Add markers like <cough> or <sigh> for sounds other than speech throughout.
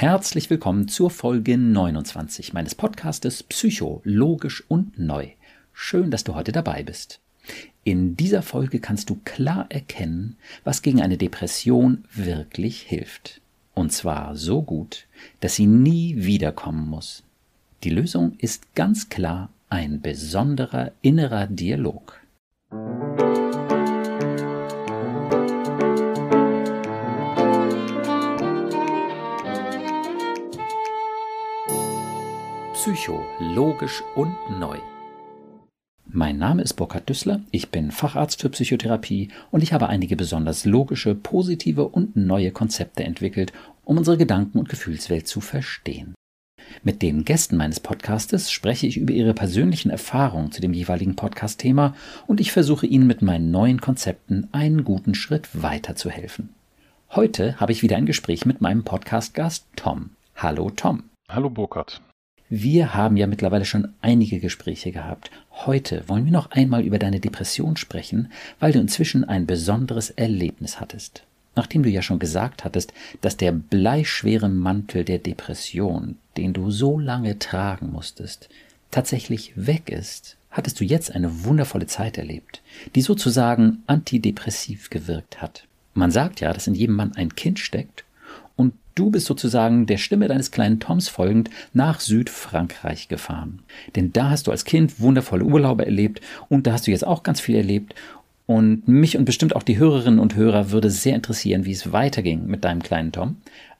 Herzlich willkommen zur Folge 29 meines Podcastes Psycho, logisch und neu. Schön, dass du heute dabei bist. In dieser Folge kannst du klar erkennen, was gegen eine Depression wirklich hilft. Und zwar so gut, dass sie nie wiederkommen muss. Die Lösung ist ganz klar ein besonderer innerer Dialog. Psycho, logisch und neu. Mein Name ist Burkhard Düssler, ich bin Facharzt für Psychotherapie und ich habe einige besonders logische, positive und neue Konzepte entwickelt, um unsere Gedanken- und Gefühlswelt zu verstehen. Mit den Gästen meines Podcastes spreche ich über ihre persönlichen Erfahrungen zu dem jeweiligen Podcast-Thema und ich versuche ihnen mit meinen neuen Konzepten einen guten Schritt weiterzuhelfen. Heute habe ich wieder ein Gespräch mit meinem Podcast-Gast Tom. Hallo Tom. Hallo Burkhard. Wir haben ja mittlerweile schon einige Gespräche gehabt. Heute wollen wir noch einmal über deine Depression sprechen, weil du inzwischen ein besonderes Erlebnis hattest. Nachdem du ja schon gesagt hattest, dass der bleischwere Mantel der Depression, den du so lange tragen musstest, tatsächlich weg ist, hattest du jetzt eine wundervolle Zeit erlebt, die sozusagen antidepressiv gewirkt hat. Man sagt ja, dass in jedem Mann ein Kind steckt du bist sozusagen der Stimme deines kleinen Toms folgend nach Südfrankreich gefahren. Denn da hast du als Kind wundervolle Urlaube erlebt und da hast du jetzt auch ganz viel erlebt und mich und bestimmt auch die Hörerinnen und Hörer würde sehr interessieren, wie es weiterging mit deinem kleinen Tom,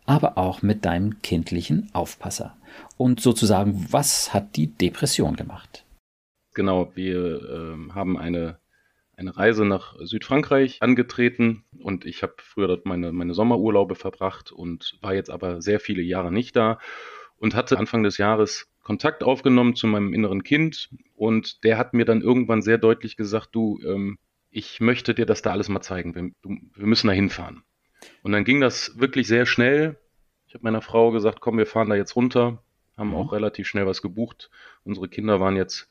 aber auch mit deinem kindlichen Aufpasser. Und sozusagen, was hat die Depression gemacht? Genau, wir äh, haben eine, eine Reise nach Südfrankreich angetreten und ich habe früher dort meine, meine Sommerurlaube verbracht und war jetzt aber sehr viele Jahre nicht da und hatte Anfang des Jahres Kontakt aufgenommen zu meinem inneren Kind und der hat mir dann irgendwann sehr deutlich gesagt, du, ähm, ich möchte dir das da alles mal zeigen. Wir, du, wir müssen da hinfahren. Und dann ging das wirklich sehr schnell. Ich habe meiner Frau gesagt, komm, wir fahren da jetzt runter. Haben mhm. auch relativ schnell was gebucht. Unsere Kinder waren jetzt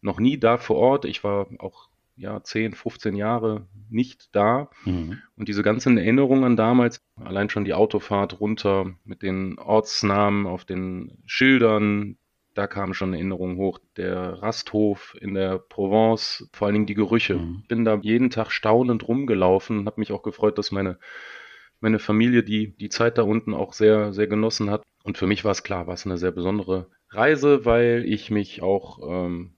noch nie da vor Ort. Ich war auch ja 10, 15 Jahre nicht da. Mhm. Und diese ganzen Erinnerungen an damals, allein schon die Autofahrt runter mit den Ortsnamen auf den Schildern, da kamen schon Erinnerungen hoch. Der Rasthof in der Provence, vor allen Dingen die Gerüche. Mhm. Bin da jeden Tag staunend rumgelaufen, habe mich auch gefreut, dass meine, meine Familie die, die Zeit da unten auch sehr, sehr genossen hat. Und für mich war es klar, war es eine sehr besondere Reise, weil ich mich auch ähm,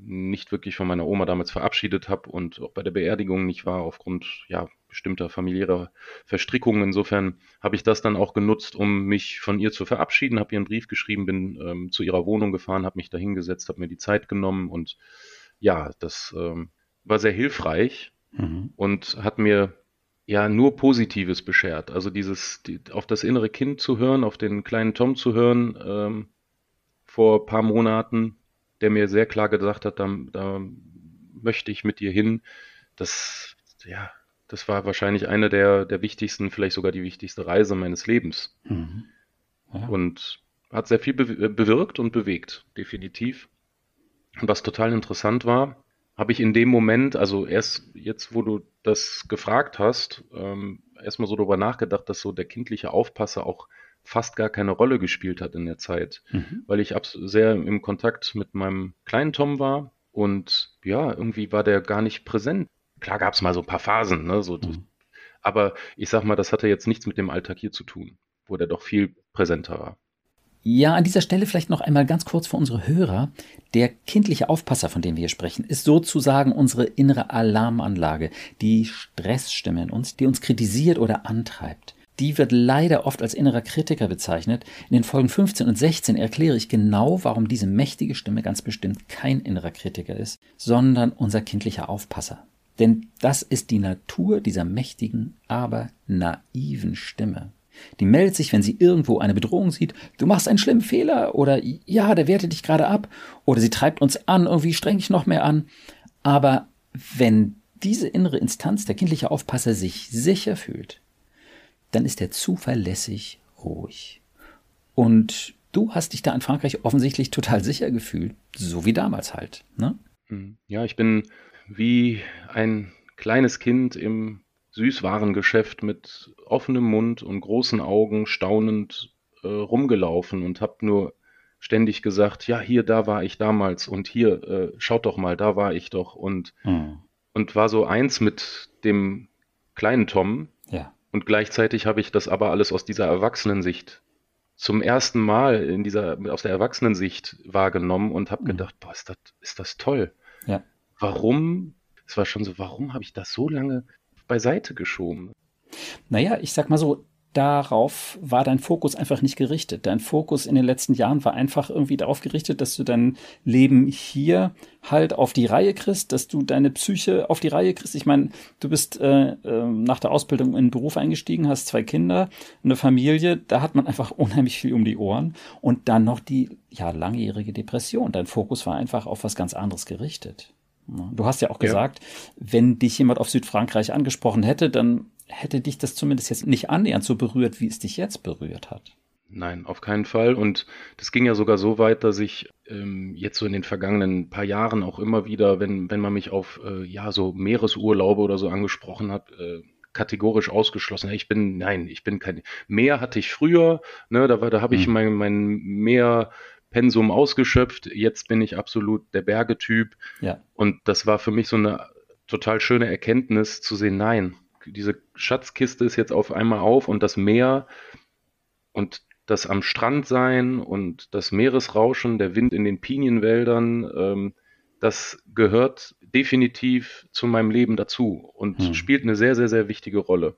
nicht wirklich von meiner Oma damals verabschiedet habe und auch bei der Beerdigung nicht war aufgrund ja bestimmter familiärer Verstrickungen. Insofern habe ich das dann auch genutzt, um mich von ihr zu verabschieden, habe ihr einen Brief geschrieben, bin ähm, zu ihrer Wohnung gefahren, habe mich da hingesetzt, habe mir die Zeit genommen und ja, das ähm, war sehr hilfreich mhm. und hat mir ja nur Positives beschert. Also dieses die, auf das innere Kind zu hören, auf den kleinen Tom zu hören ähm, vor paar Monaten, der mir sehr klar gesagt hat, da, da möchte ich mit dir hin. Das ja, das war wahrscheinlich eine der, der wichtigsten, vielleicht sogar die wichtigste Reise meines Lebens. Mhm. Ja. Und hat sehr viel be bewirkt und bewegt, definitiv. Und was total interessant war, habe ich in dem Moment, also erst jetzt, wo du das gefragt hast, ähm, erstmal so darüber nachgedacht, dass so der kindliche Aufpasser auch fast gar keine Rolle gespielt hat in der Zeit, mhm. weil ich sehr im Kontakt mit meinem kleinen Tom war und ja, irgendwie war der gar nicht präsent Klar gab es mal so ein paar Phasen, ne? So, mhm. Aber ich sag mal, das hatte jetzt nichts mit dem Alltag hier zu tun, wo der doch viel präsenter war. Ja, an dieser Stelle vielleicht noch einmal ganz kurz für unsere Hörer. Der kindliche Aufpasser, von dem wir hier sprechen, ist sozusagen unsere innere Alarmanlage, die Stressstimme in uns, die uns kritisiert oder antreibt. Die wird leider oft als innerer Kritiker bezeichnet. In den Folgen 15 und 16 erkläre ich genau, warum diese mächtige Stimme ganz bestimmt kein innerer Kritiker ist, sondern unser kindlicher Aufpasser. Denn das ist die Natur dieser mächtigen, aber naiven Stimme. Die meldet sich, wenn sie irgendwo eine Bedrohung sieht, du machst einen schlimmen Fehler oder ja, der wertet dich gerade ab oder sie treibt uns an, irgendwie streng dich noch mehr an. Aber wenn diese innere Instanz, der kindliche Aufpasser, sich sicher fühlt, dann ist er zuverlässig ruhig. Und du hast dich da in Frankreich offensichtlich total sicher gefühlt, so wie damals halt. Ne? Hm. Ja, ich bin wie ein kleines Kind im Süßwarengeschäft mit offenem Mund und großen Augen staunend äh, rumgelaufen und habe nur ständig gesagt, ja, hier, da war ich damals und hier, äh, schaut doch mal, da war ich doch und, mhm. und war so eins mit dem kleinen Tom. Ja. Und gleichzeitig habe ich das aber alles aus dieser Erwachsenensicht zum ersten Mal in dieser, aus der Erwachsenensicht wahrgenommen und habe mhm. gedacht, boah, ist das, ist das toll. Ja. Warum, es war schon so, warum habe ich das so lange beiseite geschoben? Naja, ich sag mal so, darauf war dein Fokus einfach nicht gerichtet. Dein Fokus in den letzten Jahren war einfach irgendwie darauf gerichtet, dass du dein Leben hier halt auf die Reihe kriegst, dass du deine Psyche auf die Reihe kriegst. Ich meine, du bist äh, äh, nach der Ausbildung in den Beruf eingestiegen, hast zwei Kinder, eine Familie, da hat man einfach unheimlich viel um die Ohren und dann noch die ja langjährige Depression. Dein Fokus war einfach auf was ganz anderes gerichtet. Du hast ja auch gesagt, ja. wenn dich jemand auf Südfrankreich angesprochen hätte, dann hätte dich das zumindest jetzt nicht annähernd so berührt, wie es dich jetzt berührt hat. Nein, auf keinen Fall. Und das ging ja sogar so weit, dass ich ähm, jetzt so in den vergangenen paar Jahren auch immer wieder, wenn, wenn man mich auf äh, ja so Meeresurlaube oder so angesprochen hat, äh, kategorisch ausgeschlossen. Ich bin, nein, ich bin kein. Meer hatte ich früher, ne, da, da habe ich mhm. mein, mein Meerpensum ausgeschöpft. Jetzt bin ich absolut der Bergetyp. Ja. Und das war für mich so eine total schöne Erkenntnis zu sehen, nein, diese Schatzkiste ist jetzt auf einmal auf und das Meer und das am Strand sein und das Meeresrauschen, der Wind in den Pinienwäldern, ähm, das gehört definitiv zu meinem Leben dazu und hm. spielt eine sehr, sehr, sehr wichtige Rolle.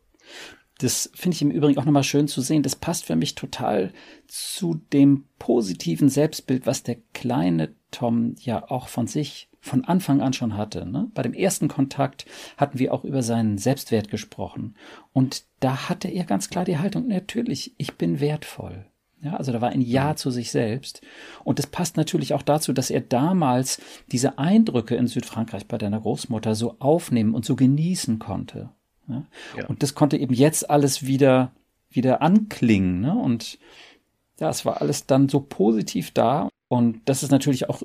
Das finde ich im Übrigen auch nochmal schön zu sehen. Das passt für mich total zu dem positiven Selbstbild, was der kleine Tom ja auch von sich von Anfang an schon hatte. Ne? Bei dem ersten Kontakt hatten wir auch über seinen Selbstwert gesprochen. Und da hatte er ganz klar die Haltung, natürlich, ich bin wertvoll. Ja, also da war ein Ja mhm. zu sich selbst. Und das passt natürlich auch dazu, dass er damals diese Eindrücke in Südfrankreich bei deiner Großmutter so aufnehmen und so genießen konnte. Ja? Ja. Und das konnte eben jetzt alles wieder, wieder anklingen. Ne? Und ja, es war alles dann so positiv da. Und das ist natürlich auch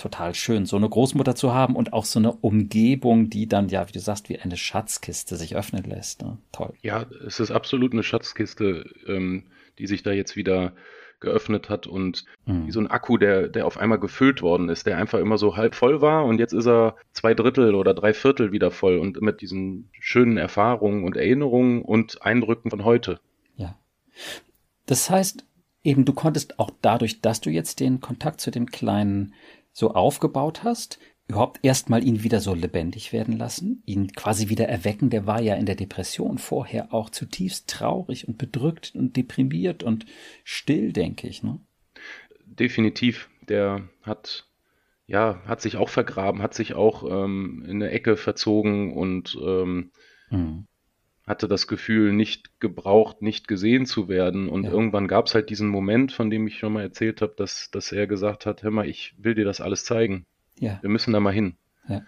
total schön, so eine Großmutter zu haben und auch so eine Umgebung, die dann, ja, wie du sagst, wie eine Schatzkiste sich öffnen lässt. Ne? Toll. Ja, es ist absolut eine Schatzkiste, ähm, die sich da jetzt wieder geöffnet hat und mhm. wie so ein Akku, der, der auf einmal gefüllt worden ist, der einfach immer so halb voll war und jetzt ist er zwei Drittel oder drei Viertel wieder voll und mit diesen schönen Erfahrungen und Erinnerungen und Eindrücken von heute. Ja. Das heißt, eben du konntest auch dadurch, dass du jetzt den Kontakt zu dem kleinen so aufgebaut hast, überhaupt erstmal ihn wieder so lebendig werden lassen, ihn quasi wieder erwecken. Der war ja in der Depression vorher auch zutiefst traurig und bedrückt und deprimiert und still, denke ich. Ne? Definitiv. Der hat ja hat sich auch vergraben, hat sich auch ähm, in eine Ecke verzogen und ähm, mhm. Hatte das Gefühl, nicht gebraucht, nicht gesehen zu werden. Und ja. irgendwann gab es halt diesen Moment, von dem ich schon mal erzählt habe, dass, dass er gesagt hat, hör mal, ich will dir das alles zeigen. Ja. Wir müssen da mal hin. Ja.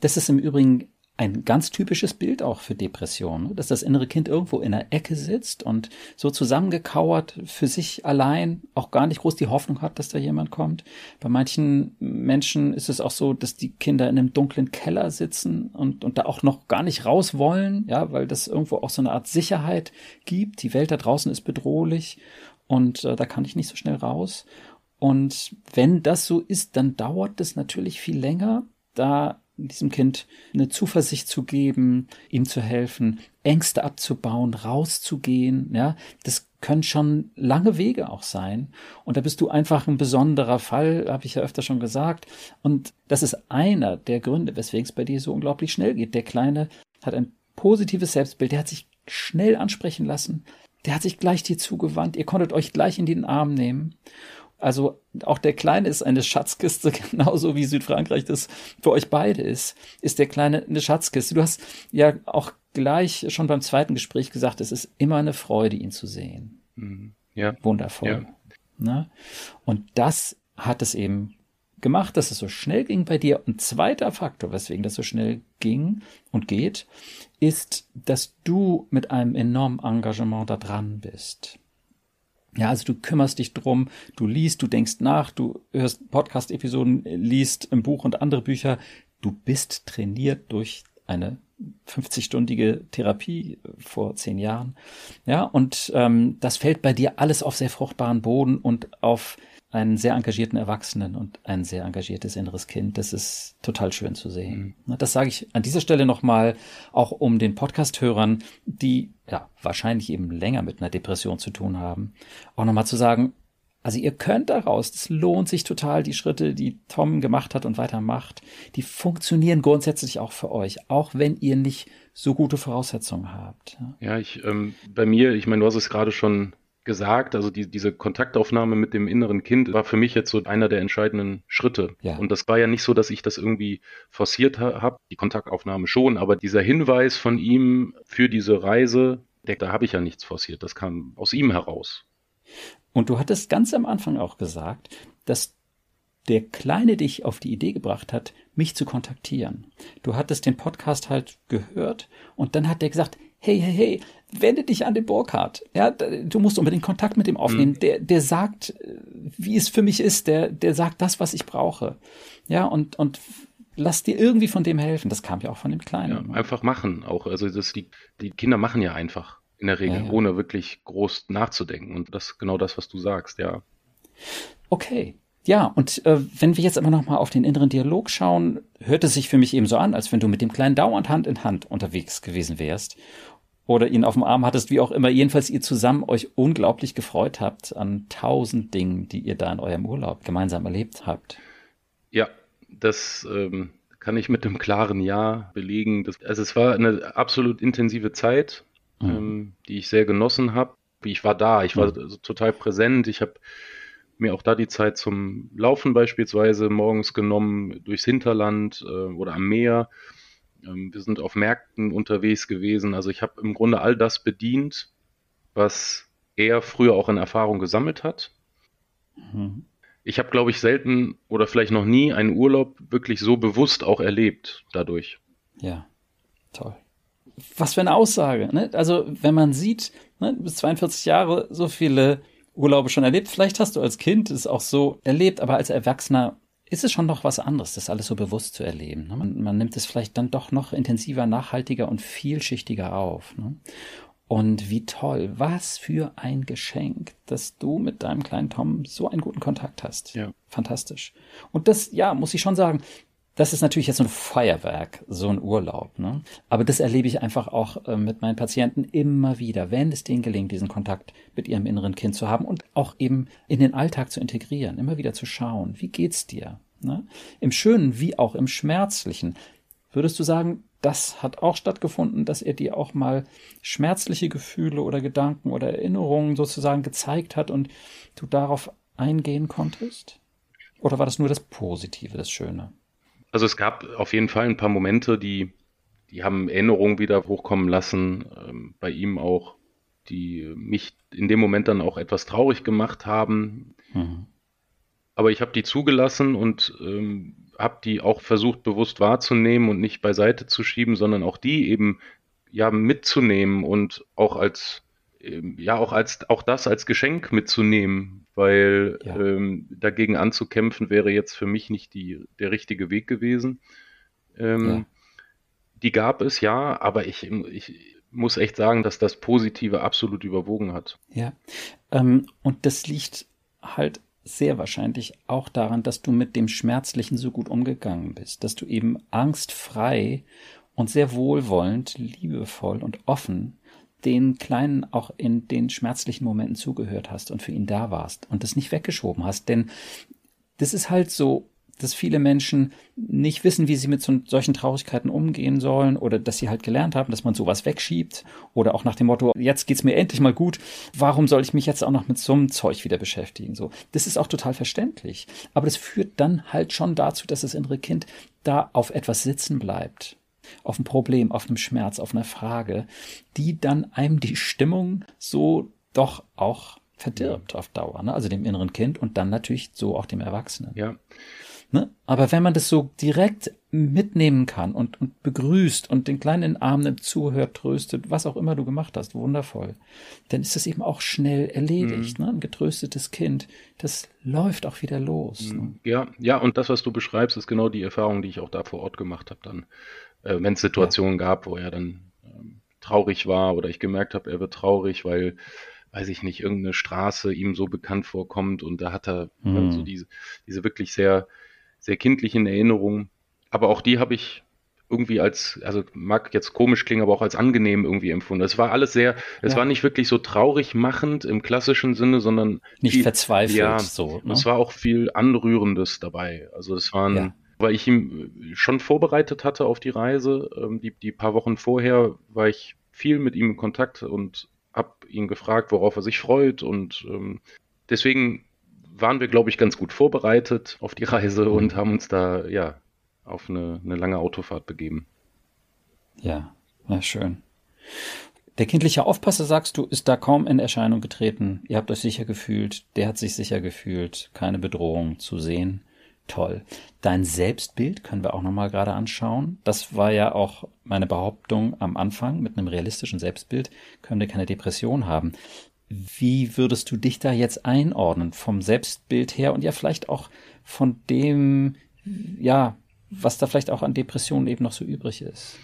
Das ist im Übrigen ein ganz typisches Bild auch für Depressionen, dass das innere Kind irgendwo in der Ecke sitzt und so zusammengekauert für sich allein auch gar nicht groß die Hoffnung hat, dass da jemand kommt. Bei manchen Menschen ist es auch so, dass die Kinder in einem dunklen Keller sitzen und, und da auch noch gar nicht raus wollen, ja, weil das irgendwo auch so eine Art Sicherheit gibt. Die Welt da draußen ist bedrohlich und äh, da kann ich nicht so schnell raus. Und wenn das so ist, dann dauert es natürlich viel länger, da diesem Kind eine Zuversicht zu geben, ihm zu helfen, Ängste abzubauen, rauszugehen, ja, das können schon lange Wege auch sein. Und da bist du einfach ein besonderer Fall, habe ich ja öfter schon gesagt. Und das ist einer der Gründe, weswegen es bei dir so unglaublich schnell geht. Der Kleine hat ein positives Selbstbild, der hat sich schnell ansprechen lassen, der hat sich gleich dir zugewandt, ihr konntet euch gleich in den Arm nehmen. Also auch der Kleine ist eine Schatzkiste, <laughs> genauso wie Südfrankreich das für euch beide ist, ist der Kleine eine Schatzkiste. Du hast ja auch gleich schon beim zweiten Gespräch gesagt, es ist immer eine Freude, ihn zu sehen. Mhm. Ja. Wundervoll. Ja. Ne? Und das hat es eben gemacht, dass es so schnell ging bei dir. Und zweiter Faktor, weswegen das so schnell ging und geht, ist, dass du mit einem enormen Engagement da dran bist. Ja, also du kümmerst dich drum, du liest, du denkst nach, du hörst Podcast-Episoden, liest ein Buch und andere Bücher. Du bist trainiert durch eine 50-stündige Therapie vor zehn Jahren. Ja, und ähm, das fällt bei dir alles auf sehr fruchtbaren Boden und auf einen sehr engagierten Erwachsenen und ein sehr engagiertes inneres Kind. Das ist total schön zu sehen. Mhm. Das sage ich an dieser Stelle nochmal, auch um den Podcast-Hörern, die ja wahrscheinlich eben länger mit einer Depression zu tun haben, auch nochmal zu sagen, also ihr könnt daraus, es lohnt sich total, die Schritte, die Tom gemacht hat und weitermacht, die funktionieren grundsätzlich auch für euch, auch wenn ihr nicht so gute Voraussetzungen habt. Ja, ich, ähm, bei mir, ich meine, du hast es gerade schon gesagt, also die, diese Kontaktaufnahme mit dem inneren Kind war für mich jetzt so einer der entscheidenden Schritte. Ja. Und das war ja nicht so, dass ich das irgendwie forciert ha habe, die Kontaktaufnahme schon, aber dieser Hinweis von ihm für diese Reise, der, da habe ich ja nichts forciert, das kam aus ihm heraus. Und du hattest ganz am Anfang auch gesagt, dass der Kleine dich auf die Idee gebracht hat, mich zu kontaktieren. Du hattest den Podcast halt gehört und dann hat der gesagt, hey, hey, hey, wende dich an den Burkhardt. Ja, du musst unbedingt Kontakt mit ihm aufnehmen. Mhm. Der, der sagt, wie es für mich ist. Der, der sagt das, was ich brauche. Ja, und, und lass dir irgendwie von dem helfen. Das kam ja auch von dem Kleinen. Ja, einfach machen auch. Also das, die, die Kinder machen ja einfach in der Regel, ja, ja. ohne wirklich groß nachzudenken. Und das ist genau das, was du sagst, ja. Okay. Ja, und äh, wenn wir jetzt aber nochmal auf den inneren Dialog schauen, hört es sich für mich eben so an, als wenn du mit dem Kleinen dauernd Hand in Hand unterwegs gewesen wärst oder ihn auf dem Arm hattest, wie auch immer. Jedenfalls ihr zusammen euch unglaublich gefreut habt an tausend Dingen, die ihr da in eurem Urlaub gemeinsam erlebt habt. Ja, das ähm, kann ich mit einem klaren Ja belegen. Das, also es war eine absolut intensive Zeit mhm. ähm, die ich sehr genossen habe. Ich war da, ich war mhm. total präsent. Ich habe mir auch da die Zeit zum Laufen beispielsweise morgens genommen, durchs Hinterland äh, oder am Meer. Ähm, wir sind auf Märkten unterwegs gewesen. Also ich habe im Grunde all das bedient, was er früher auch in Erfahrung gesammelt hat. Mhm. Ich habe, glaube ich, selten oder vielleicht noch nie einen Urlaub wirklich so bewusst auch erlebt dadurch. Ja, toll was für eine Aussage. Ne? Also wenn man sieht, ne, du bist 42 Jahre, so viele Urlaube schon erlebt. Vielleicht hast du als Kind es auch so erlebt, aber als Erwachsener ist es schon noch was anderes, das alles so bewusst zu erleben. Ne? Man, man, nimmt es vielleicht dann doch noch intensiver, nachhaltiger und vielschichtiger auf. Ne? Und wie toll, was für ein Geschenk, dass du mit deinem kleinen Tom so einen guten Kontakt hast. Ja. Fantastisch. Und das, ja, muss ich schon sagen, das ist natürlich jetzt so ein Feuerwerk, so ein Urlaub. Ne? Aber das erlebe ich einfach auch äh, mit meinen Patienten immer wieder, wenn es denen gelingt, diesen Kontakt mit ihrem inneren Kind zu haben und auch eben in den Alltag zu integrieren, immer wieder zu schauen, wie geht's dir? Ne? Im Schönen wie auch im Schmerzlichen. Würdest du sagen, das hat auch stattgefunden, dass er dir auch mal schmerzliche Gefühle oder Gedanken oder Erinnerungen sozusagen gezeigt hat und du darauf eingehen konntest? Oder war das nur das Positive, das Schöne? Also es gab auf jeden Fall ein paar Momente, die, die haben Erinnerungen wieder hochkommen lassen, ähm, bei ihm auch, die mich in dem Moment dann auch etwas traurig gemacht haben. Mhm. Aber ich habe die zugelassen und ähm, habe die auch versucht bewusst wahrzunehmen und nicht beiseite zu schieben, sondern auch die eben ja mitzunehmen und auch als ja auch als auch das als Geschenk mitzunehmen, weil ja. ähm, dagegen anzukämpfen wäre jetzt für mich nicht die, der richtige Weg gewesen. Ähm, ja. Die gab es ja, aber ich, ich muss echt sagen, dass das Positive absolut überwogen hat. Ja, ähm, und das liegt halt sehr wahrscheinlich auch daran, dass du mit dem Schmerzlichen so gut umgegangen bist, dass du eben angstfrei und sehr wohlwollend, liebevoll und offen den Kleinen auch in den schmerzlichen Momenten zugehört hast und für ihn da warst und das nicht weggeschoben hast. Denn das ist halt so, dass viele Menschen nicht wissen, wie sie mit so, solchen Traurigkeiten umgehen sollen oder dass sie halt gelernt haben, dass man sowas wegschiebt oder auch nach dem Motto, jetzt geht's mir endlich mal gut, warum soll ich mich jetzt auch noch mit so einem Zeug wieder beschäftigen? So, das ist auch total verständlich. Aber das führt dann halt schon dazu, dass das innere Kind da auf etwas sitzen bleibt auf ein Problem, auf einem Schmerz, auf einer Frage, die dann einem die Stimmung so doch auch verdirbt auf Dauer, ne? also dem inneren Kind und dann natürlich so auch dem Erwachsenen. Ja, Ne? Aber wenn man das so direkt mitnehmen kann und, und begrüßt und den Kleinen in den Arm nimmt, zuhört, tröstet, was auch immer du gemacht hast, wundervoll, dann ist das eben auch schnell erledigt. Mhm. Ne? Ein getröstetes Kind, das läuft auch wieder los. Ne? Ja, ja, und das, was du beschreibst, ist genau die Erfahrung, die ich auch da vor Ort gemacht habe dann. Äh, wenn es Situationen ja. gab, wo er dann ähm, traurig war oder ich gemerkt habe, er wird traurig, weil weiß ich nicht, irgendeine Straße ihm so bekannt vorkommt und da hat er mhm. so diese, diese wirklich sehr, sehr kindlichen Erinnerungen. Aber auch die habe ich irgendwie als, also mag jetzt komisch klingen, aber auch als angenehm irgendwie empfunden. Es war alles sehr, es ja. war nicht wirklich so traurig machend im klassischen Sinne, sondern nicht viel, verzweifelt ja, so. Ne? Es war auch viel Anrührendes dabei. Also es waren, ja. weil ich ihn schon vorbereitet hatte auf die Reise, ähm, die, die paar Wochen vorher war ich viel mit ihm in Kontakt und habe ihn gefragt, worauf er sich freut und ähm, deswegen waren wir, glaube ich, ganz gut vorbereitet auf die Reise mhm. und haben uns da ja auf eine, eine lange Autofahrt begeben. Ja, na schön. Der kindliche Aufpasser, sagst du, ist da kaum in Erscheinung getreten. Ihr habt euch sicher gefühlt, der hat sich sicher gefühlt, keine Bedrohung zu sehen. Toll. Dein Selbstbild können wir auch nochmal gerade anschauen. Das war ja auch meine Behauptung am Anfang. Mit einem realistischen Selbstbild können wir keine Depression haben. Wie würdest du dich da jetzt einordnen? Vom Selbstbild her und ja vielleicht auch von dem, ja, was da vielleicht auch an Depressionen eben noch so übrig ist?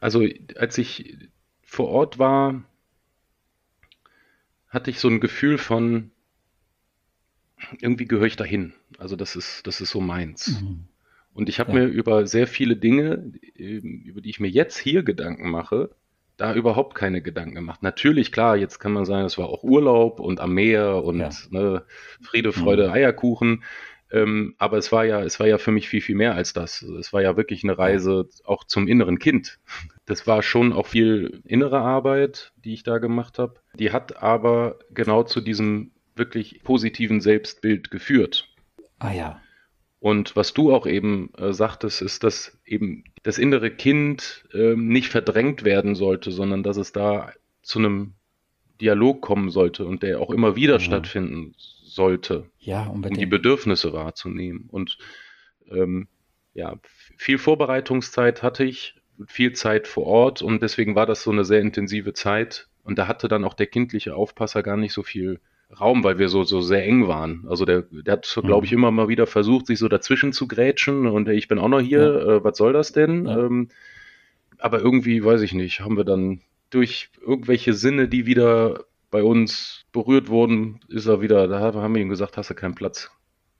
Also, als ich vor Ort war, hatte ich so ein Gefühl von, irgendwie gehöre ich dahin. Also das ist, das ist so meins. Mhm. Und ich habe ja. mir über sehr viele Dinge, ähm, über die ich mir jetzt hier Gedanken mache, da überhaupt keine Gedanken gemacht. Natürlich, klar, jetzt kann man sagen, es war auch Urlaub und am Meer und ja. ne, Friede, Freude, mhm. Eierkuchen. Ähm, aber es war ja, es war ja für mich viel, viel mehr als das. Es war ja wirklich eine Reise auch zum inneren Kind. Das war schon auch viel innere Arbeit, die ich da gemacht habe. Die hat aber genau zu diesem wirklich positiven Selbstbild geführt. Ah ja. Und was du auch eben äh, sagtest, ist, dass eben das innere Kind äh, nicht verdrängt werden sollte, sondern dass es da zu einem Dialog kommen sollte und der auch immer wieder mhm. stattfinden sollte, ja, um die Bedürfnisse wahrzunehmen. Und ähm, ja, viel Vorbereitungszeit hatte ich, viel Zeit vor Ort und deswegen war das so eine sehr intensive Zeit. Und da hatte dann auch der kindliche Aufpasser gar nicht so viel Raum, weil wir so, so sehr eng waren. Also der, der hat, mhm. glaube ich, immer mal wieder versucht, sich so dazwischen zu grätschen und ich bin auch noch hier, ja. äh, was soll das denn? Ja. Ähm, aber irgendwie, weiß ich nicht, haben wir dann durch irgendwelche Sinne, die wieder bei uns berührt wurden, ist er wieder, da haben wir ihm gesagt, hast du keinen Platz,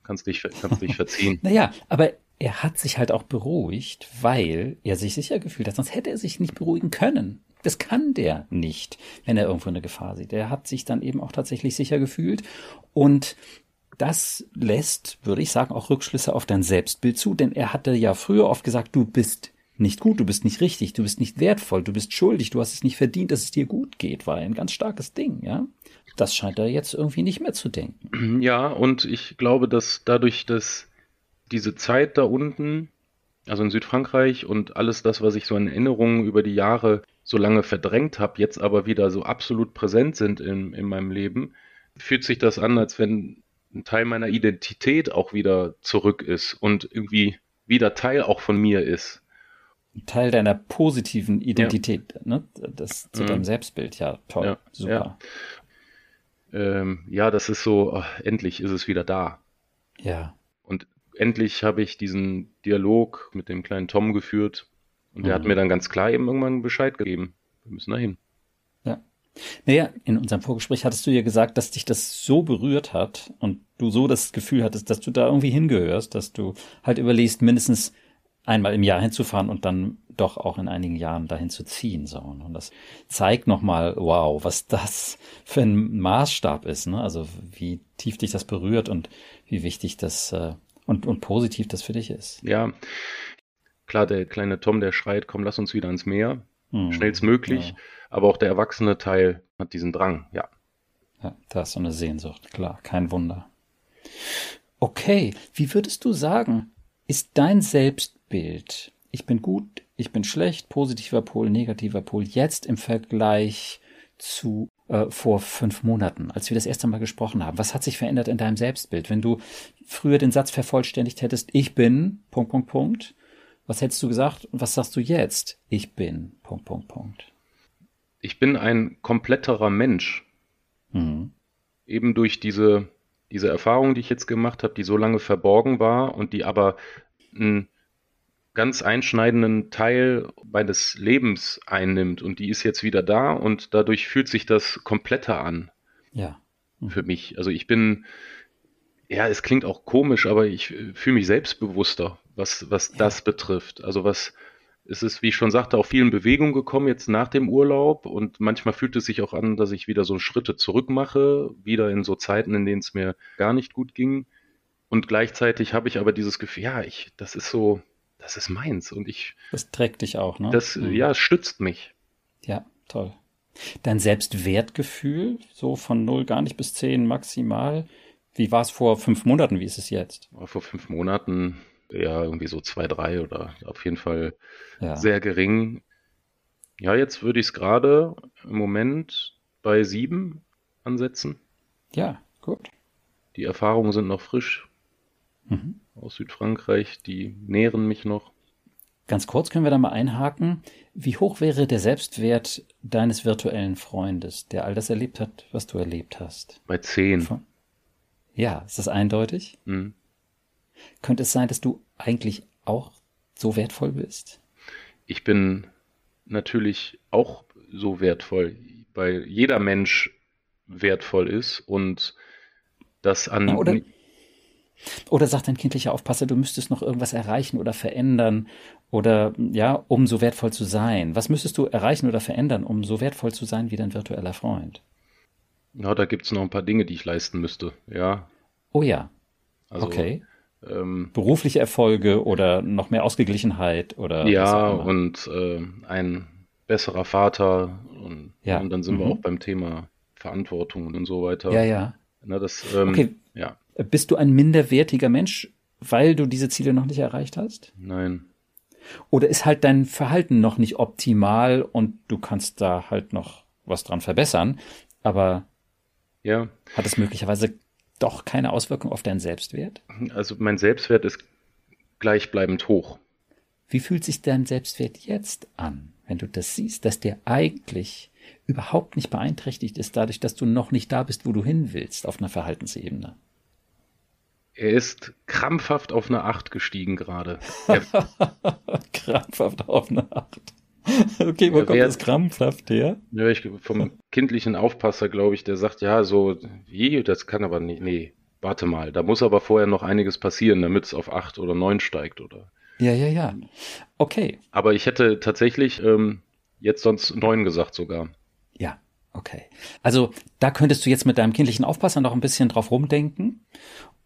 kannst dich, kannst dich verziehen. <laughs> naja, aber er hat sich halt auch beruhigt, weil er sich sicher gefühlt hat, sonst hätte er sich nicht beruhigen können. Das kann der nicht, wenn er irgendwo eine Gefahr sieht. Der hat sich dann eben auch tatsächlich sicher gefühlt und das lässt, würde ich sagen, auch Rückschlüsse auf dein Selbstbild zu, denn er hatte ja früher oft gesagt, du bist nicht gut, du bist nicht richtig, du bist nicht wertvoll, du bist schuldig, du hast es nicht verdient, dass es dir gut geht, war ein ganz starkes Ding, ja. Das scheint er jetzt irgendwie nicht mehr zu denken. Ja, und ich glaube, dass dadurch, dass diese Zeit da unten, also in Südfrankreich und alles das, was ich so in Erinnerungen über die Jahre so lange verdrängt habe, jetzt aber wieder so absolut präsent sind in, in meinem Leben, fühlt sich das an, als wenn ein Teil meiner Identität auch wieder zurück ist und irgendwie wieder Teil auch von mir ist. Teil deiner positiven Identität, ja. ne? Das zu mhm. deinem Selbstbild, ja, toll, ja, super. Ja. Ähm, ja, das ist so, oh, endlich ist es wieder da. Ja. Und endlich habe ich diesen Dialog mit dem kleinen Tom geführt, und der mhm. hat mir dann ganz klar eben irgendwann Bescheid gegeben. Wir müssen da hin. Ja. Naja, in unserem Vorgespräch hattest du ja gesagt, dass dich das so berührt hat und du so das Gefühl hattest, dass du da irgendwie hingehörst, dass du halt überlegst, mindestens einmal im Jahr hinzufahren und dann doch auch in einigen Jahren dahin zu ziehen. So. Und das zeigt nochmal, wow, was das <laughs> für ein Maßstab ist. Ne? Also wie tief dich das berührt und wie wichtig das äh, und, und positiv das für dich ist. Ja, Klar, der kleine Tom, der schreit, komm, lass uns wieder ans Meer, mhm. schnellstmöglich. Ja. Aber auch der erwachsene Teil hat diesen Drang, ja. Ja, da ist so eine Sehnsucht, klar, kein Wunder. Okay, wie würdest du sagen, ist dein Selbstbild, ich bin gut, ich bin schlecht, positiver Pol, negativer Pol, jetzt im Vergleich zu äh, vor fünf Monaten, als wir das erste Mal gesprochen haben? Was hat sich verändert in deinem Selbstbild? Wenn du früher den Satz vervollständigt hättest, ich bin, Punkt, Punkt, Punkt, was hättest du gesagt und was sagst du jetzt? Ich bin, Punkt, Punkt, Punkt. Ich bin ein kompletterer Mensch. Mhm. Eben durch diese, diese Erfahrung, die ich jetzt gemacht habe, die so lange verborgen war und die aber einen ganz einschneidenden Teil meines Lebens einnimmt und die ist jetzt wieder da und dadurch fühlt sich das kompletter an. Ja. Mhm. Für mich. Also ich bin, ja, es klingt auch komisch, aber ich fühle mich selbstbewusster, was, was ja. das betrifft. Also was, es ist, wie ich schon sagte, auch viel in Bewegung gekommen jetzt nach dem Urlaub und manchmal fühlt es sich auch an, dass ich wieder so Schritte zurück mache, wieder in so Zeiten, in denen es mir gar nicht gut ging. Und gleichzeitig habe ich aber dieses Gefühl, ja, ich, das ist so, das ist meins und ich. Das trägt dich auch, ne? Das, mhm. ja, stützt mich. Ja, toll. Dein Selbstwertgefühl, so von 0 gar nicht bis 10 maximal. Wie war es vor fünf Monaten? Wie ist es jetzt? Vor fünf Monaten ja irgendwie so zwei, drei oder auf jeden Fall ja. sehr gering. Ja, jetzt würde ich es gerade im Moment bei sieben ansetzen. Ja, gut. Die Erfahrungen sind noch frisch mhm. aus Südfrankreich, die nähren mich noch. Ganz kurz können wir da mal einhaken. Wie hoch wäre der Selbstwert deines virtuellen Freundes, der all das erlebt hat, was du erlebt hast? Bei zehn. Ja, ist das eindeutig? Mhm. Könnte es sein, dass du eigentlich auch so wertvoll bist? Ich bin natürlich auch so wertvoll, weil jeder Mensch wertvoll ist und das an. Ja, oder, oder sagt dein kindlicher Aufpasser, du müsstest noch irgendwas erreichen oder verändern oder ja, um so wertvoll zu sein. Was müsstest du erreichen oder verändern, um so wertvoll zu sein wie dein virtueller Freund? Ja, da gibt es noch ein paar Dinge, die ich leisten müsste, ja. Oh ja. Also, okay. Ähm, Berufliche Erfolge oder noch mehr Ausgeglichenheit oder ja und äh, ein besserer Vater und, ja. und dann sind mhm. wir auch beim Thema Verantwortung und so weiter. Ja, ja. Na, das, ähm, okay. Ja. Bist du ein minderwertiger Mensch, weil du diese Ziele noch nicht erreicht hast? Nein. Oder ist halt dein Verhalten noch nicht optimal und du kannst da halt noch was dran verbessern, aber ja. hat es möglicherweise doch keine Auswirkung auf deinen Selbstwert? Also mein Selbstwert ist gleichbleibend hoch. Wie fühlt sich dein Selbstwert jetzt an, wenn du das siehst, dass der eigentlich überhaupt nicht beeinträchtigt ist dadurch, dass du noch nicht da bist, wo du hin willst auf einer Verhaltensebene? Er ist krampfhaft auf eine 8 gestiegen gerade. <laughs> krampfhaft auf eine 8. Okay, wo kommt das krampfhaft her? Ja, ich, vom kindlichen Aufpasser, glaube ich, der sagt, ja, so, wie, das kann aber nicht, nee, warte mal, da muss aber vorher noch einiges passieren, damit es auf acht oder neun steigt, oder? Ja, ja, ja. Okay. Aber ich hätte tatsächlich ähm, jetzt sonst neun gesagt sogar. Ja, okay. Also da könntest du jetzt mit deinem kindlichen Aufpasser noch ein bisschen drauf rumdenken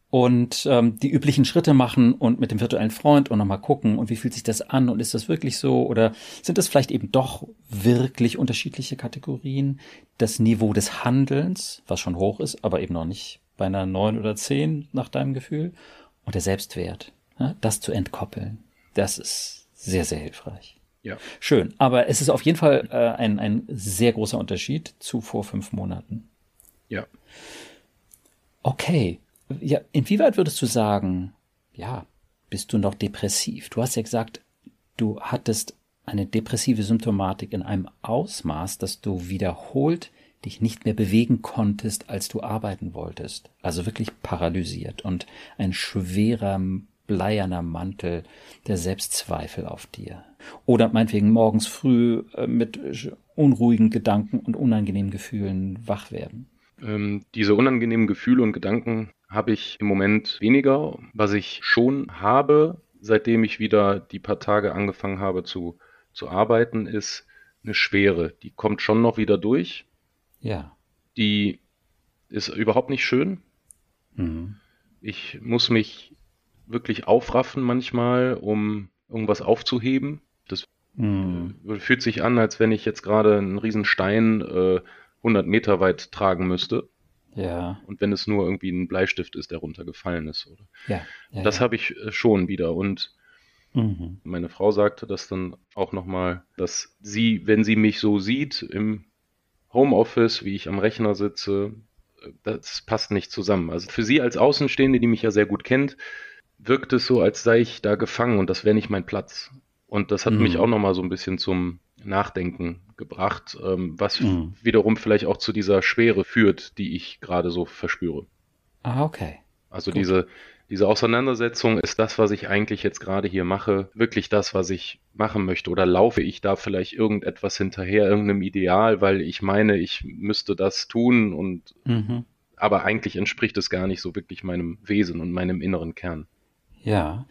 und ähm, die üblichen Schritte machen und mit dem virtuellen Freund und nochmal gucken und wie fühlt sich das an und ist das wirklich so oder sind das vielleicht eben doch wirklich unterschiedliche Kategorien? Das Niveau des Handelns, was schon hoch ist, aber eben noch nicht bei einer neun oder zehn nach deinem Gefühl und der Selbstwert, ja, das zu entkoppeln, das ist sehr, sehr hilfreich. Ja. Schön, aber es ist auf jeden Fall äh, ein, ein sehr großer Unterschied zu vor fünf Monaten. Ja. Okay, ja, inwieweit würdest du sagen, ja, bist du noch depressiv? Du hast ja gesagt, du hattest eine depressive Symptomatik in einem Ausmaß, dass du wiederholt dich nicht mehr bewegen konntest, als du arbeiten wolltest. Also wirklich paralysiert und ein schwerer, bleierner Mantel der Selbstzweifel auf dir. Oder meinetwegen morgens früh äh, mit unruhigen Gedanken und unangenehmen Gefühlen wach werden. Ähm, diese unangenehmen Gefühle und Gedanken habe ich im Moment weniger. Was ich schon habe, seitdem ich wieder die paar Tage angefangen habe zu, zu arbeiten, ist eine Schwere. Die kommt schon noch wieder durch. Ja. Die ist überhaupt nicht schön. Mhm. Ich muss mich wirklich aufraffen manchmal, um irgendwas aufzuheben. Das mhm. fühlt sich an, als wenn ich jetzt gerade einen riesen Stein äh, 100 Meter weit tragen müsste. Ja. Und wenn es nur irgendwie ein Bleistift ist, der runtergefallen ist. Oder? Ja. ja das ja. habe ich äh, schon wieder. Und mhm. meine Frau sagte das dann auch nochmal, dass sie, wenn sie mich so sieht, im Homeoffice, wie ich am Rechner sitze, das passt nicht zusammen. Also für Sie als Außenstehende, die mich ja sehr gut kennt, wirkt es so, als sei ich da gefangen und das wäre nicht mein Platz. Und das hat mhm. mich auch nochmal so ein bisschen zum Nachdenken gebracht, ähm, was mhm. wiederum vielleicht auch zu dieser Schwere führt, die ich gerade so verspüre. Ah, okay. Also Gut. diese, diese Auseinandersetzung ist das, was ich eigentlich jetzt gerade hier mache, wirklich das, was ich machen möchte? Oder laufe ich da vielleicht irgendetwas hinterher, irgendeinem Ideal, weil ich meine, ich müsste das tun und mhm. aber eigentlich entspricht es gar nicht so wirklich meinem Wesen und meinem inneren Kern. Ja.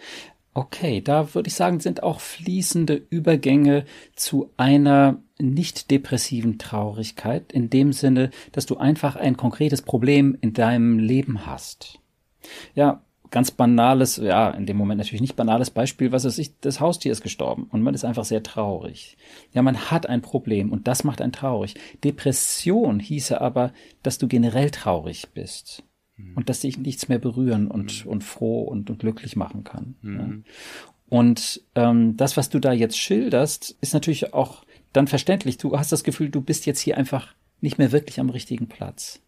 Okay, da würde ich sagen, sind auch fließende Übergänge zu einer nicht depressiven Traurigkeit, in dem Sinne, dass du einfach ein konkretes Problem in deinem Leben hast. Ja, ganz banales, ja, in dem Moment natürlich nicht banales Beispiel, was weiß ich, das Haustier ist gestorben und man ist einfach sehr traurig. Ja, man hat ein Problem und das macht einen traurig. Depression hieße aber, dass du generell traurig bist mhm. und dass dich nichts mehr berühren und, mhm. und froh und, und glücklich machen kann. Mhm. Ja. Und ähm, das, was du da jetzt schilderst, ist natürlich auch dann verständlich. Du hast das Gefühl, du bist jetzt hier einfach nicht mehr wirklich am richtigen Platz.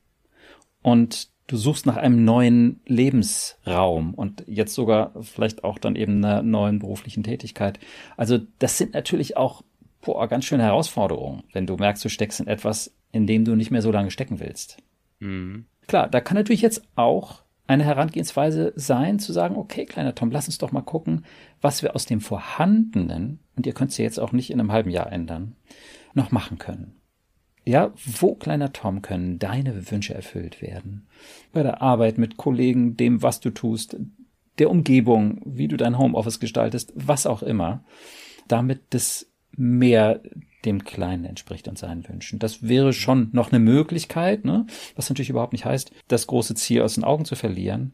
Und du suchst nach einem neuen Lebensraum und jetzt sogar vielleicht auch dann eben einer neuen beruflichen Tätigkeit. Also das sind natürlich auch boah, ganz schöne Herausforderungen, wenn du merkst, du steckst in etwas, in dem du nicht mehr so lange stecken willst. Mhm. Klar, da kann natürlich jetzt auch eine Herangehensweise sein, zu sagen, okay, kleiner Tom, lass uns doch mal gucken, was wir aus dem Vorhandenen, und ihr könnt es ja jetzt auch nicht in einem halben Jahr ändern, noch machen können. Ja, wo, kleiner Tom, können deine Wünsche erfüllt werden? Bei der Arbeit mit Kollegen, dem, was du tust, der Umgebung, wie du dein Homeoffice gestaltest, was auch immer, damit das mehr dem Kleinen entspricht und seinen Wünschen. Das wäre schon noch eine Möglichkeit, ne? was natürlich überhaupt nicht heißt, das große Ziel aus den Augen zu verlieren.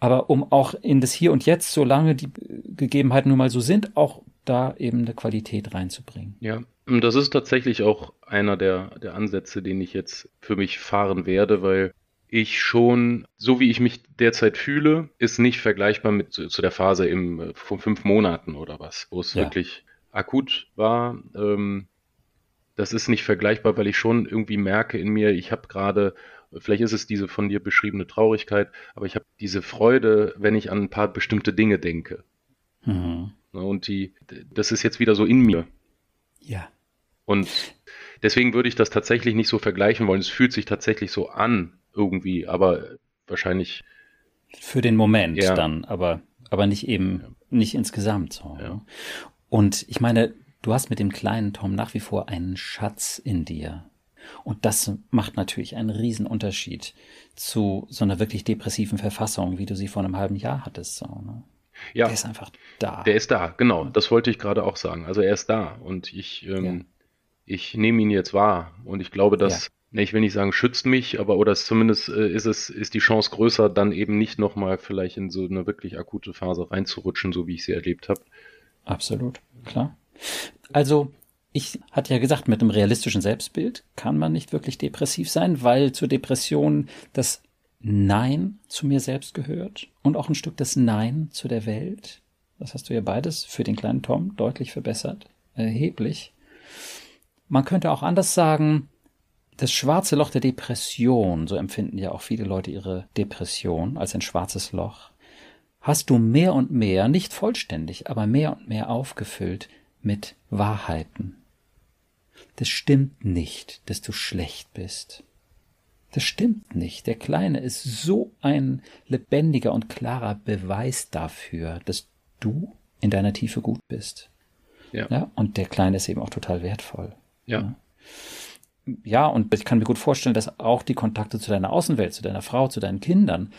Aber um auch in das Hier und Jetzt, solange die Gegebenheiten nun mal so sind, auch da eben eine Qualität reinzubringen. Ja, das ist tatsächlich auch einer der, der Ansätze, den ich jetzt für mich fahren werde, weil ich schon, so wie ich mich derzeit fühle, ist nicht vergleichbar mit zu, zu der Phase im, von fünf Monaten oder was, wo es ja. wirklich akut war. Ähm, das ist nicht vergleichbar, weil ich schon irgendwie merke in mir, ich habe gerade, vielleicht ist es diese von dir beschriebene Traurigkeit, aber ich habe diese Freude, wenn ich an ein paar bestimmte Dinge denke. Mhm. Und die, das ist jetzt wieder so in mir. Ja. Und deswegen würde ich das tatsächlich nicht so vergleichen wollen. Es fühlt sich tatsächlich so an, irgendwie, aber wahrscheinlich. Für den Moment ja. dann, aber, aber nicht eben, nicht insgesamt so. Ja. Ne? Und ich meine, du hast mit dem kleinen Tom nach wie vor einen Schatz in dir. Und das macht natürlich einen Riesenunterschied zu so einer wirklich depressiven Verfassung, wie du sie vor einem halben Jahr hattest. So, ne? Ja. Der ist einfach da. Der ist da, genau. Das wollte ich gerade auch sagen. Also er ist da und ich, ähm, ich nehme ihn jetzt wahr und ich glaube, dass, ja. ne, ich will nicht sagen, schützt mich, aber oder zumindest äh, ist es, ist die Chance größer, dann eben nicht nochmal vielleicht in so eine wirklich akute Phase reinzurutschen, so wie ich sie erlebt habe. Absolut, klar. Also, ich hatte ja gesagt, mit einem realistischen Selbstbild kann man nicht wirklich depressiv sein, weil zur Depression das Nein zu mir selbst gehört und auch ein Stück das Nein zu der Welt. Das hast du ja beides für den kleinen Tom deutlich verbessert, erheblich. Man könnte auch anders sagen, das schwarze Loch der Depression, so empfinden ja auch viele Leute ihre Depression als ein schwarzes Loch, hast du mehr und mehr, nicht vollständig, aber mehr und mehr aufgefüllt mit Wahrheiten. Das stimmt nicht, dass du schlecht bist. Das stimmt nicht. Der Kleine ist so ein lebendiger und klarer Beweis dafür, dass du in deiner Tiefe gut bist. Ja. ja und der Kleine ist eben auch total wertvoll. Ja. Ja, und ich kann mir gut vorstellen, dass auch die Kontakte zu deiner Außenwelt, zu deiner Frau, zu deinen Kindern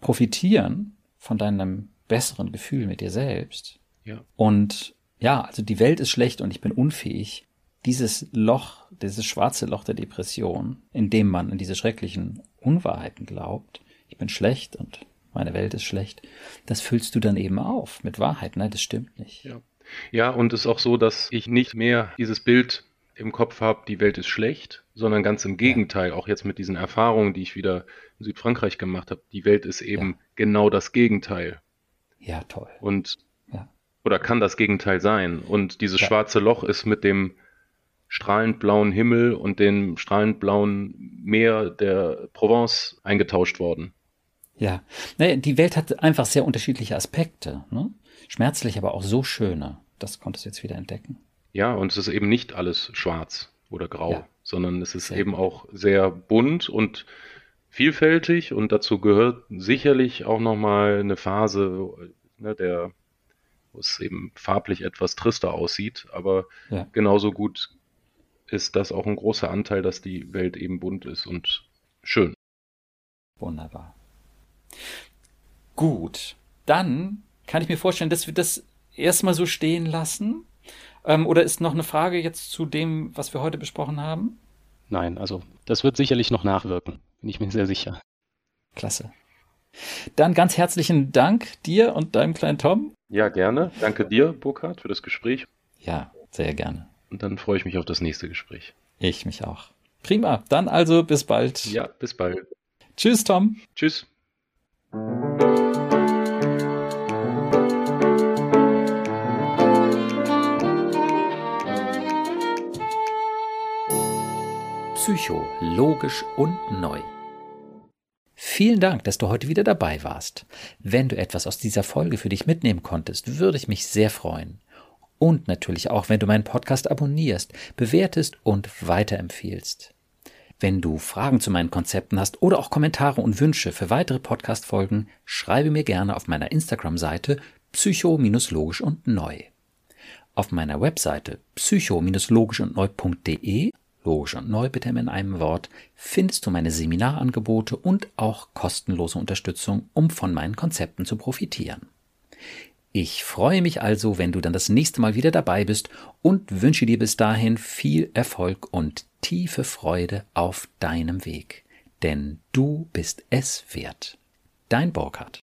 profitieren von deinem besseren Gefühl mit dir selbst. Ja. Und ja, also die Welt ist schlecht und ich bin unfähig. Dieses Loch, dieses schwarze Loch der Depression, in dem man in diese schrecklichen Unwahrheiten glaubt, ich bin schlecht und meine Welt ist schlecht, das füllst du dann eben auf mit Wahrheit. Nein, das stimmt nicht. Ja. Ja, und es ist auch so, dass ich nicht mehr dieses Bild im Kopf habe, die Welt ist schlecht, sondern ganz im Gegenteil, ja. auch jetzt mit diesen Erfahrungen, die ich wieder in Südfrankreich gemacht habe, die Welt ist eben ja. genau das Gegenteil. Ja, toll. Und ja. Oder kann das Gegenteil sein. Und dieses schwarze Loch ist mit dem strahlend blauen Himmel und dem strahlend blauen Meer der Provence eingetauscht worden. Ja, naja, die Welt hat einfach sehr unterschiedliche Aspekte. Ne? Schmerzlich, aber auch so schöne. Das konntest du jetzt wieder entdecken. Ja, und es ist eben nicht alles schwarz oder grau, ja. sondern es ist sehr eben auch sehr bunt und vielfältig und dazu gehört sicherlich auch nochmal eine Phase, ne, der, wo es eben farblich etwas trister aussieht, aber ja. genauso gut ist das auch ein großer Anteil, dass die Welt eben bunt ist und schön. Wunderbar. Gut, dann kann ich mir vorstellen, dass wir das erstmal so stehen lassen. Ähm, oder ist noch eine Frage jetzt zu dem, was wir heute besprochen haben? Nein, also das wird sicherlich noch nachwirken, bin ich mir sehr sicher. Klasse. Dann ganz herzlichen Dank dir und deinem kleinen Tom. Ja, gerne. Danke dir, Burkhard, für das Gespräch. Ja, sehr gerne. Und dann freue ich mich auf das nächste Gespräch. Ich mich auch. Prima. Dann also bis bald. Ja, bis bald. Tschüss, Tom. Tschüss. Psycho, logisch und neu. Vielen Dank, dass du heute wieder dabei warst. Wenn du etwas aus dieser Folge für dich mitnehmen konntest, würde ich mich sehr freuen. Und natürlich auch, wenn du meinen Podcast abonnierst, bewertest und weiterempfiehlst. Wenn du Fragen zu meinen Konzepten hast oder auch Kommentare und Wünsche für weitere Podcast-Folgen, schreibe mir gerne auf meiner Instagram-Seite psycho-logisch und neu. Auf meiner Webseite psycho-logisch und neu.de, logisch und neu bitte in einem Wort, findest du meine Seminarangebote und auch kostenlose Unterstützung, um von meinen Konzepten zu profitieren. Ich freue mich also, wenn du dann das nächste Mal wieder dabei bist und wünsche dir bis dahin viel Erfolg und tiefe Freude auf deinem Weg. Denn du bist es wert. Dein Burkhard.